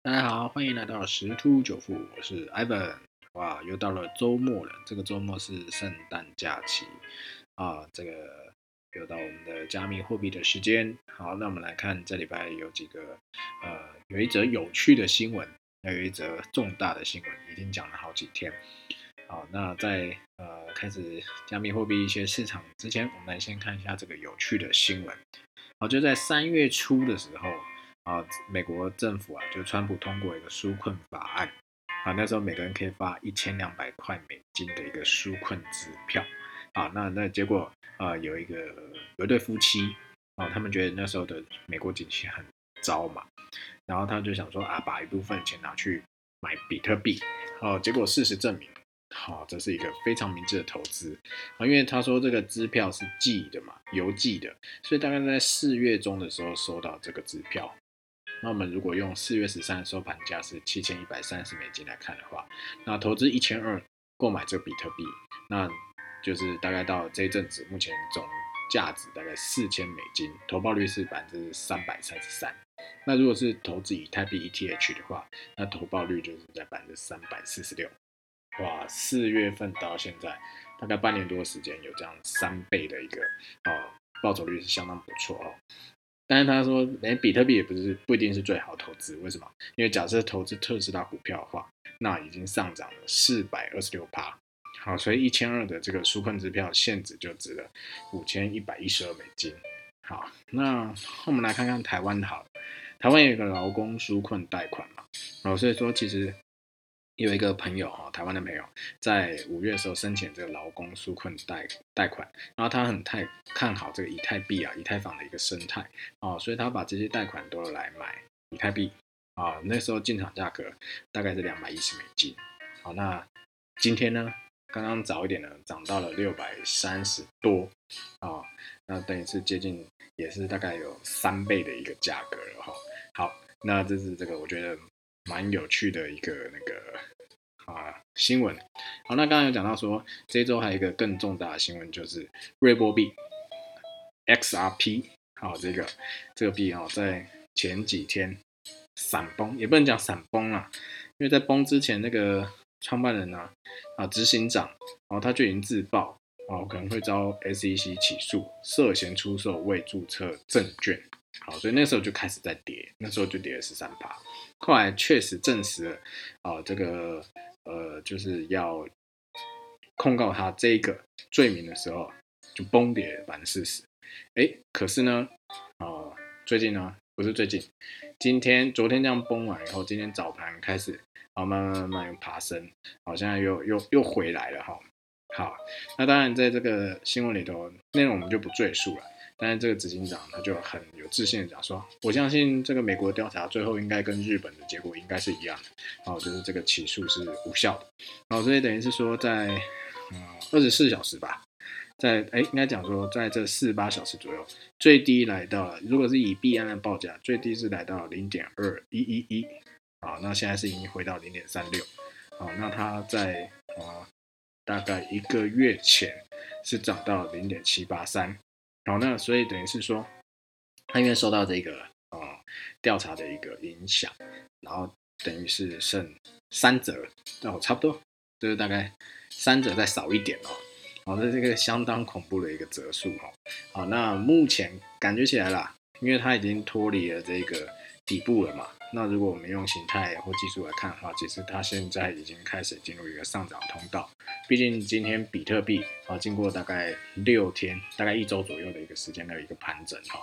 大家好，欢迎来到十突九富，我是 Ivan。哇，又到了周末了，这个周末是圣诞假期啊，这个又到我们的加密货币的时间。好，那我们来看这礼拜有几个呃，有一则有趣的新闻，还有一则重大的新闻，已经讲了好几天。好，那在呃开始加密货币一些市场之前，我们来先看一下这个有趣的新闻。好，就在三月初的时候。啊，美国政府啊，就川普通过一个纾困法案，啊，那时候每个人可以发一千两百块美金的一个纾困支票，啊，那那结果啊，有一个有一对夫妻，啊，他们觉得那时候的美国景气很糟嘛，然后他就想说啊，把一部分钱拿去买比特币，哦，结果事实证明，好，这是一个非常明智的投资，啊，因为他说这个支票是寄的嘛，邮寄的，所以大概在四月中的时候收到这个支票。那我们如果用四月十三收盘价是七千一百三十美金来看的话，那投资一千二购买这个比特币，那就是大概到这一阵子，目前总价值大概四千美金，投报率是百分之三百三十三。那如果是投资以太币 ETH 的话，那投报率就是在百分之三百四十六。哇，四月份到现在大概半年多时间，有这样三倍的一个啊报酬率是相当不错哦。但是他说，连比特币也不是不一定是最好投资，为什么？因为假设投资特斯拉股票的话，那已经上涨了四百二十六趴，好，所以一千二的这个纾困支票现值就值了五千一百一十二美金。好，那我们来看看台湾好，台湾有一个劳工纾困贷款嘛，哦，所以说其实。有一个朋友哈，台湾的朋友，在五月的时候申请这个劳工纾困贷贷款，然后他很太看好这个以太币啊、以太坊的一个生态啊，所以他把这些贷款都来买以太币啊。那时候进场价格大概是两百一十美金。好，那今天呢，刚刚早一点呢，涨到了六百三十多啊，那等于是接近也是大概有三倍的一个价格了哈。好，那这是这个我觉得。蛮有趣的一个那个啊新闻，好，那刚刚有讲到说，这周还有一个更重大的新闻，就是瑞波币 XRP，好，这个这个币啊，在前几天闪崩，也不能讲闪崩啊，因为在崩之前，那个创办人呢，啊，执行长，然后他就已经自爆，哦，可能会遭 SEC 起诉，涉嫌出售未注册证券。好，所以那时候就开始在跌，那时候就跌了十三趴。后来确实证实了，啊，这个呃，就是要控告他这个罪名的时候，就崩跌百分之四十。哎，可是呢，啊，最近呢，不是最近，今天、昨天这样崩完以后，今天早盘开始，啊，慢慢慢慢爬升，好，现在又又又回来了哈。好，那当然在这个新闻里头，内容我们就不赘述了。但是这个执行长他就很有自信的讲说，我相信这个美国调查最后应该跟日本的结果应该是一样的，然后就是这个起诉是无效的，然后所以等于是说在嗯二十四小时吧，在哎应该讲说在这四十八小时左右，最低来到了，如果是以币安的报价，最低是来到零点二一一一，啊，那现在是已经回到零点三六，好，那它在啊大概一个月前是涨到零点七八三。好，那所以等于是说，他因为受到这个呃调查的一个影响，然后等于是剩三折，哦，差不多就是大概三折再少一点哦，好，那这个相当恐怖的一个折数哈。好，那目前感觉起来啦，因为它已经脱离了这个底部了嘛。那如果我们用形态或技术来看的话，其实它现在已经开始进入一个上涨通道。毕竟今天比特币啊，经过大概六天、大概一周左右的一个时间的一个盘整哈，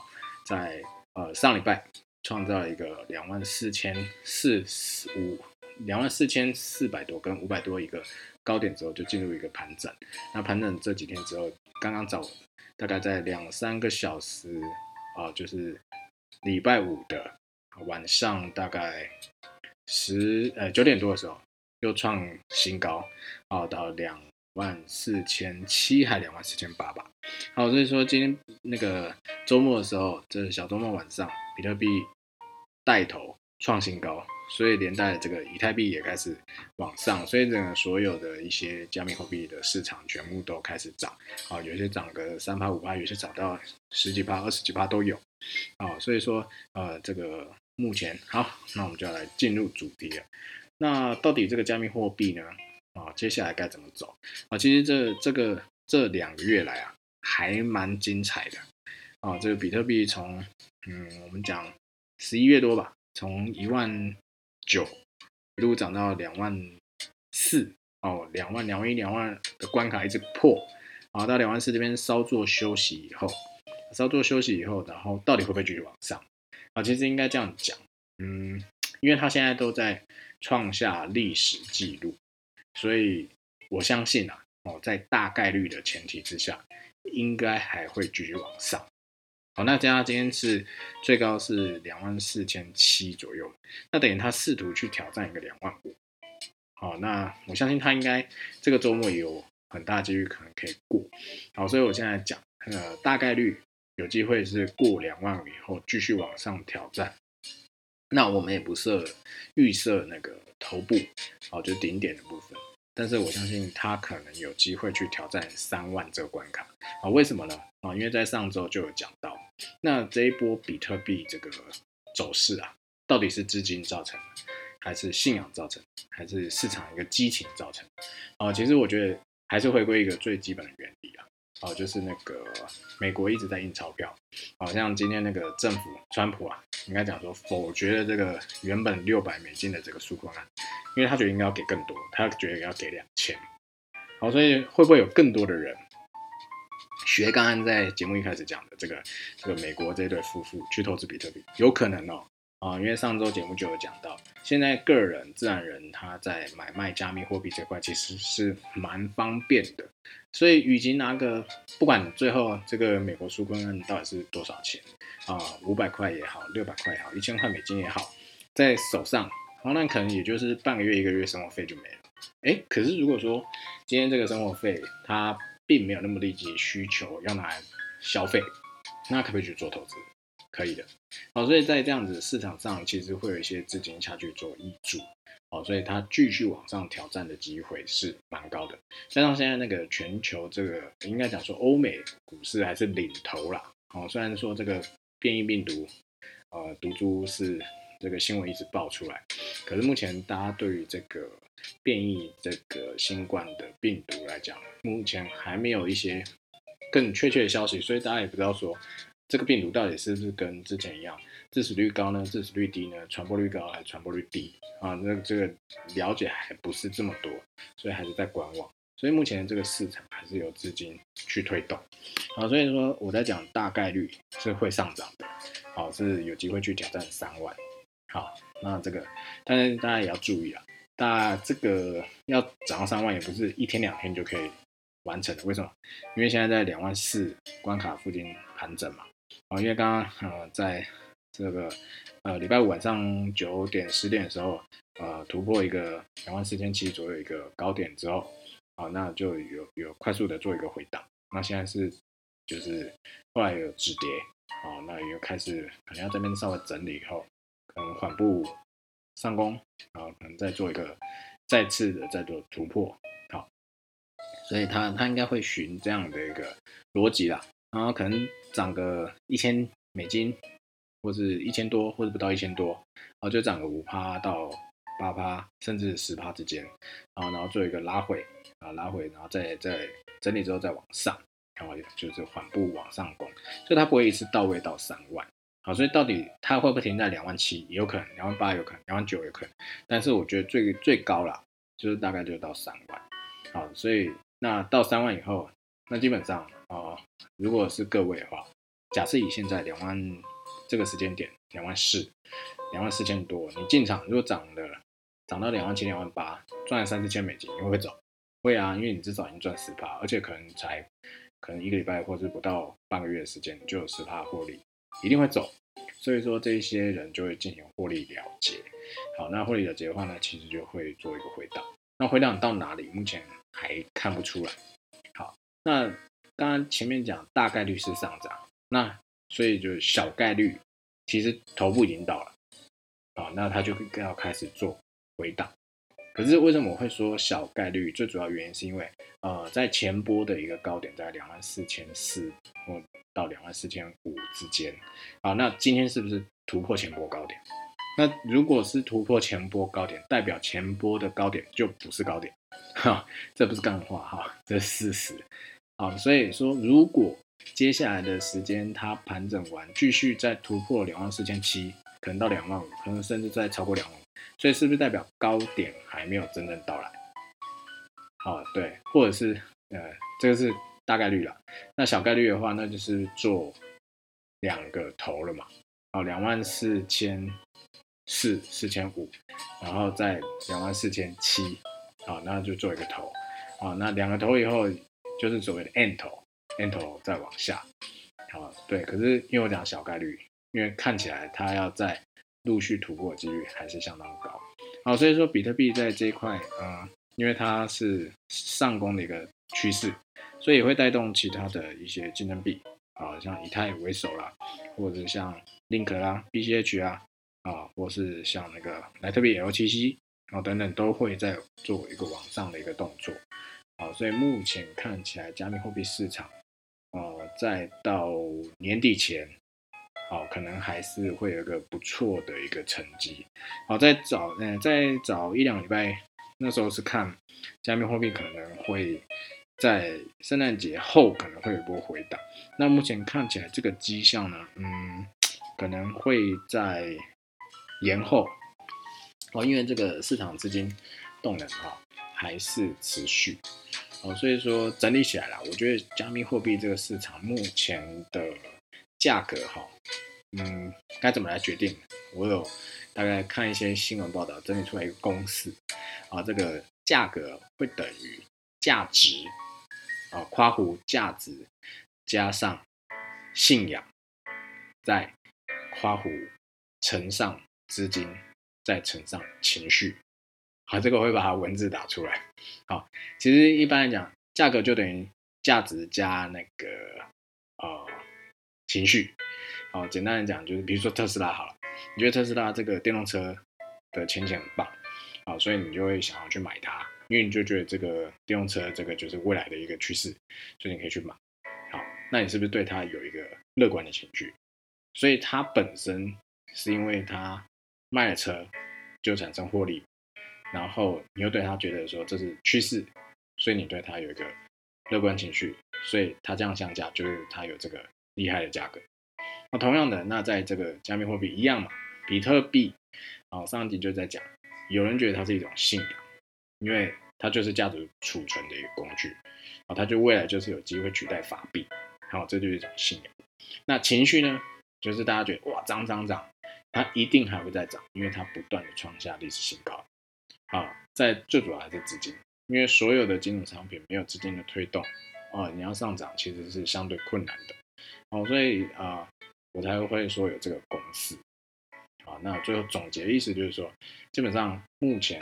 在呃上礼拜创造一个两万四千四十五、两万四千四百多跟五百多一个高点之后，就进入一个盘整。那盘整这几天之后，刚刚早大概在两三个小时啊，就是礼拜五的。晚上大概十呃九点多的时候，又创新高，啊，到两万四千七还两万四千八吧。好，所以说今天那个周末的时候，这小周末晚上，比特币带头创新高，所以连带这个以太币也开始往上，所以整个所有的一些加密货币的市场全部都开始涨，啊，有些涨个三趴五趴，有些涨到十几趴、二十几趴都有，啊，所以说呃这个。目前好，那我们就要来进入主题了。那到底这个加密货币呢？啊，接下来该怎么走？啊，其实这这个这两个月来啊，还蛮精彩的。啊，这个比特币从嗯，我们讲十一月多吧，从一万九一路涨到两万四，哦，两万两万一两万的关卡一直破，啊，到两万四这边稍作休息以后，稍作休息以后，然后到底会不会继续往上？啊，其实应该这样讲，嗯，因为他现在都在创下历史记录，所以我相信啊，哦，在大概率的前提之下，应该还会继续往上。好，那加上今天是最高是两万四千七左右，那等于他试图去挑战一个两万五。好，那我相信他应该这个周末有很大几率可能可以过。好，所以我现在讲，呃，大概率。有机会是过两万以后继续往上挑战，那我们也不设预设那个头部，哦，就顶点的部分。但是我相信它可能有机会去挑战三万这个关卡啊？为什么呢？啊，因为在上周就有讲到，那这一波比特币这个走势啊，到底是资金造成的，还是信仰造成，还是市场一个激情造成？啊，其实我觉得还是回归一个最基本的原理啊。哦，就是那个美国一直在印钞票，好像今天那个政府川普啊，应该讲说否决了这个原本六百美金的这个纾困案，因为他觉得应该要给更多，他觉得要给两千，好，所以会不会有更多的人学刚刚在节目一开始讲的这个这个美国这对夫妇去投资比特币？有可能哦。啊，因为上周节目就有讲到，现在个人、自然人他在买卖加密货币这块其实是蛮方便的，所以与其拿个不管最后这个美国纾困案到底是多少钱啊，五百块也好，六百块也好，一千块美金也好，在手上，那可能也就是半个月、一个月生活费就没了。哎，可是如果说今天这个生活费它并没有那么立即需求要拿来消费，那可不可以去做投资？可以的，好，所以在这样子市场上，其实会有一些资金下去做挹注，好，所以它继续往上挑战的机会是蛮高的。加上现在那个全球这个应该讲说欧美股市还是领头啦，好，虽然说这个变异病毒，呃，毒株是这个新闻一直爆出来，可是目前大家对于这个变异这个新冠的病毒来讲，目前还没有一些更确切的消息，所以大家也不知道说。这个病毒到底是不是跟之前一样，致死率高呢？致死率低呢？传播率高还是传播率低啊？那这个了解还不是这么多，所以还是在观望。所以目前这个市场还是有资金去推动，好，所以说我在讲大概率是会上涨的，好，是有机会去挑战三万。好，那这个但是大家也要注意啊，大这个要涨到三万也不是一天两天就可以完成的。为什么？因为现在在两万四关卡附近盘整嘛。啊，因为刚刚呃，在这个呃礼拜五晚上九点十点的时候，呃突破一个两万四千七左右一个高点之后，啊，那就有有快速的做一个回档。那现在是就是后来有止跌，啊，那又开始可能要这边稍微整理以后，可能缓步上攻，然后可能再做一个再次的再做突破，好，所以它它应该会循这样的一个逻辑啦。然后可能涨个一千美金，或是一千多，或者不到一千多，然后就涨个五趴到八趴，甚至十趴之间，啊，然后做一个拉回，啊，拉回，然后再再整理之后再往上，然后就是缓步往上攻，所以它不会一次到位到三万，好，所以到底它会不会停在两万七？也有可能，两万八有可能，两万九有可能，但是我觉得最最高了，就是大概就到三万，好，所以那到三万以后，那基本上。啊，如果是各位的话，假设以现在两万这个时间点，两万四，两万四千多，你进场如果涨了，涨到两万七、两万八，赚了三四千美金，你会不会走？会啊，因为你至少已经赚十趴，而且可能才可能一个礼拜或者不到半个月的时间就有十趴获利，一定会走。所以说这一些人就会进行获利了结。好，那获利了结的话呢，其实就会做一个回档。那回档到哪里？目前还看不出来。那。刚刚前面讲大概率是上涨，那所以就是小概率，其实头部已经到了，啊，那它就更要开始做回档。可是为什么我会说小概率？最主要原因是因为，呃，在前波的一个高点在两万四千四或到两万四千五之间，啊，那今天是不是突破前波高点？那如果是突破前波高点，代表前波的高点就不是高点，哈，这不是干话哈，这是事实。好，所以说如果接下来的时间它盘整完，继续再突破两万四千七，可能到两万五，可能甚至再超过两万，所以是不是代表高点还没有真正到来？好，对，或者是呃，这个是大概率了。那小概率的话，那就是做两个头了嘛。好，两万四千。四四千五，然后再两万四千七，好，那就做一个头，好，那两个头以后就是所谓的 N 头，N 头再往下，啊，对，可是因为我讲小概率，因为看起来它要在陆续突破几率还是相当高，好，所以说比特币在这一块，嗯，因为它是上攻的一个趋势，所以也会带动其他的一些竞争币，啊，像以太为首啦，或者像 Link 啦、BCH 啊。啊，或是像那个莱特币 L 七 C 啊等等，都会在做一个往上的一个动作。所以目前看起来，加密货币市场，呃，在到年底前，好，可能还是会有一个不错的一个成绩。好，在早，嗯，在早一两礼拜，那时候是看加密货币可能会在圣诞节后可能会有一波回档。那目前看起来这个迹象呢，嗯，可能会在。延后哦，因为这个市场资金动能哈还是持续哦，所以说整理起来了，我觉得加密货币这个市场目前的价格哈，嗯，该怎么来决定？我有大概看一些新闻报道，整理出来一个公式啊，这个价格会等于价值啊，夸弧价值加上信仰，再夸弧乘上。资金再乘上情绪，好，这个我会把它文字打出来。好，其实一般来讲，价格就等于价值加那个呃情绪。好，简单来讲就是，比如说特斯拉好了，你觉得特斯拉这个电动车的前景很棒，好，所以你就会想要去买它，因为你就觉得这个电动车这个就是未来的一个趋势，所以你可以去买。好，那你是不是对它有一个乐观的情绪？所以它本身是因为它。卖了车就产生获利，然后你又对他觉得说这是趋势，所以你对他有一个乐观情绪，所以他这样降价就是他有这个厉害的价格。那同样的，那在这个加密货币一样嘛，比特币，啊，上一集就在讲，有人觉得它是一种信仰，因为它就是价值储存的一个工具，啊，它就未来就是有机会取代法币，好，这就是一种信仰。那情绪呢，就是大家觉得哇涨涨涨。它一定还会再涨，因为它不断的创下历史新高。啊，在最主要还是资金，因为所有的金融产品没有资金的推动，啊，你要上涨其实是相对困难的。哦，所以啊，我才会说有这个公式。啊，那最后总结意思就是说，基本上目前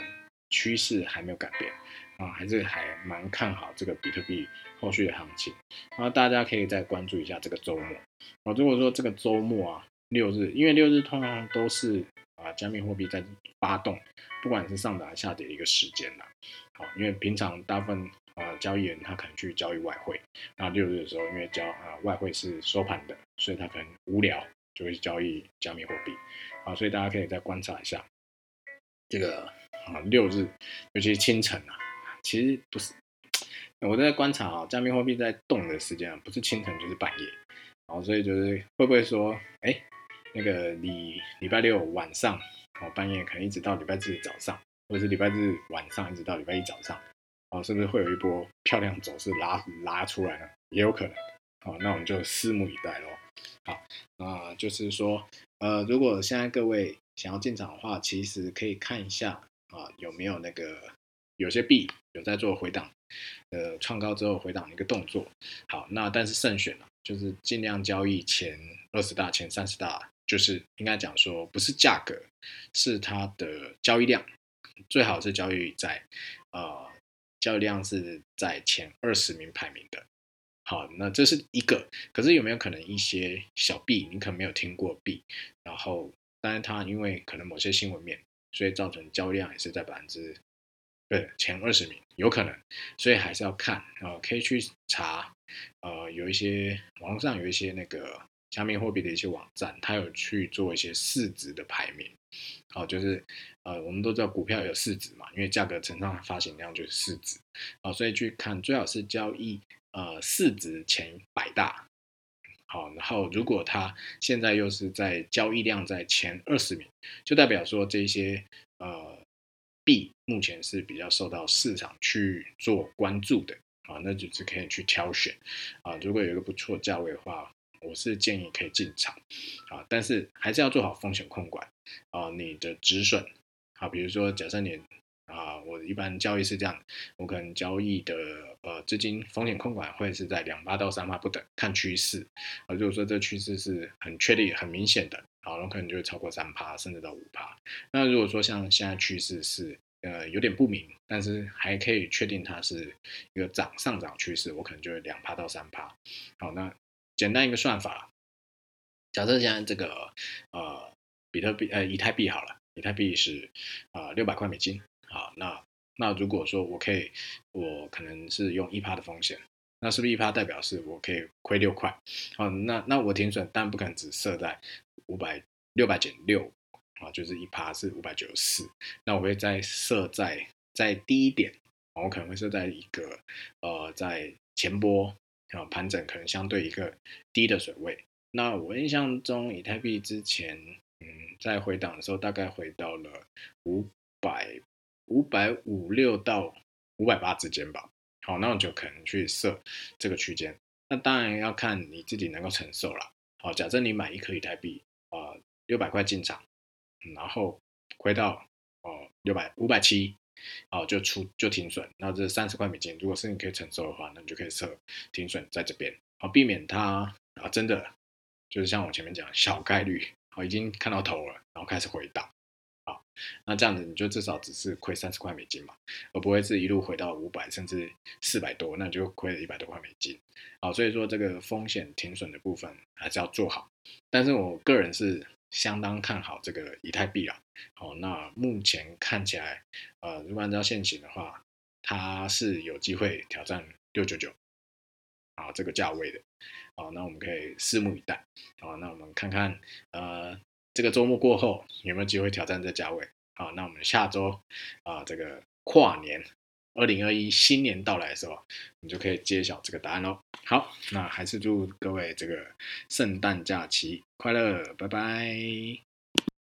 趋势还没有改变，啊，还是还蛮看好这个比特币后续的行情。然后大家可以再关注一下这个周末。啊，如果说这个周末啊。六日，因为六日通常都是啊，加密货币在发动，不管是上涨还是下跌的一个时间啦。好，因为平常大部分啊交易人他可能去交易外汇，那六日的时候，因为交啊外汇是收盘的，所以他可能无聊就会交易加密货币。啊，所以大家可以再观察一下这个啊六日，尤其是清晨啊，其实不是 我在观察啊，加密货币在动的时间啊，不是清晨就是半夜。好，所以就是会不会说，哎？那个礼礼拜六晚上，哦半夜可能一直到礼拜日早上，或者是礼拜日晚上一直到礼拜一早上，哦是不是会有一波漂亮走势拉拉出来呢？也有可能，好那我们就拭目以待喽。好，那就是说，呃如果现在各位想要进场的话，其实可以看一下啊有没有那个有些币有在做回档，呃创高之后回档的一个动作。好，那但是慎选了，就是尽量交易前二十大、前三十大。就是应该讲说，不是价格，是它的交易量，最好是交易在，呃，交易量是在前二十名排名的。好，那这是一个。可是有没有可能一些小币，你可能没有听过币，然后，但是它因为可能某些新闻面，所以造成交易量也是在百分之，对，前二十名，有可能。所以还是要看，呃，可以去查，呃，有一些网络上有一些那个。加密货币的一些网站，它有去做一些市值的排名。好，就是呃，我们都知道股票有市值嘛，因为价格乘上发行量就是市值。好，所以去看最好是交易呃市值前百大。好，然后如果它现在又是在交易量在前二十名，就代表说这些呃 B 目前是比较受到市场去做关注的啊，那就是可以去挑选啊。如果有一个不错价位的话，我是建议可以进场啊，但是还是要做好风险控管啊，你的止损啊，比如说假设你。啊，我一般交易是这样，我可能交易的呃资金风险控管会是在两八到三八不等，看趋势啊。如果说这趋势是很确定、很明显的，好，那可能就会超过三趴，甚至到五趴。那如果说像现在趋势是呃有点不明，但是还可以确定它是一个涨上涨趋势，我可能就会两趴到三趴。好，那简单一个算法，假设现在这个呃比特币呃以太币好了，以太币是啊六百块美金。好，那那如果说我可以，我可能是用一趴的风险，那是不是一趴代表是我可以亏六块？好，那那我停损，但不可能只设在五百六百减六，啊，就是一趴是五百九十四，那我会再设在再低一点，我可能会设在一个呃在前波啊盘整可能相对一个低的水位。那我印象中以太币之前嗯在回档的时候，大概回到了五百。五百五六到五百八之间吧，好，那我就可能去设这个区间。那当然要看你自己能够承受了。好，假设你买一颗以太币，啊，六百块进场，然后回到哦六百五百七，哦就出就停损。那这三十块美金，如果是你可以承受的话，那你就可以设停损在这边，好，避免它啊真的就是像我前面讲小概率，好已经看到头了，然后开始回档。那这样子你就至少只是亏三十块美金嘛，而不会是一路回到五百甚至四百多，那你就亏了一百多块美金。好，所以说这个风险停损的部分还是要做好。但是我个人是相当看好这个以太币啊。好，那目前看起来，呃，如果按照现行的话，它是有机会挑战六九九啊这个价位的。好，那我们可以拭目以待。好，那我们看看呃。这个周末过后有没有机会挑战这价位？好，那我们下周啊，这个跨年二零二一新年到来的时候，你就可以揭晓这个答案喽。好，那还是祝各位这个圣诞假期快乐，拜拜。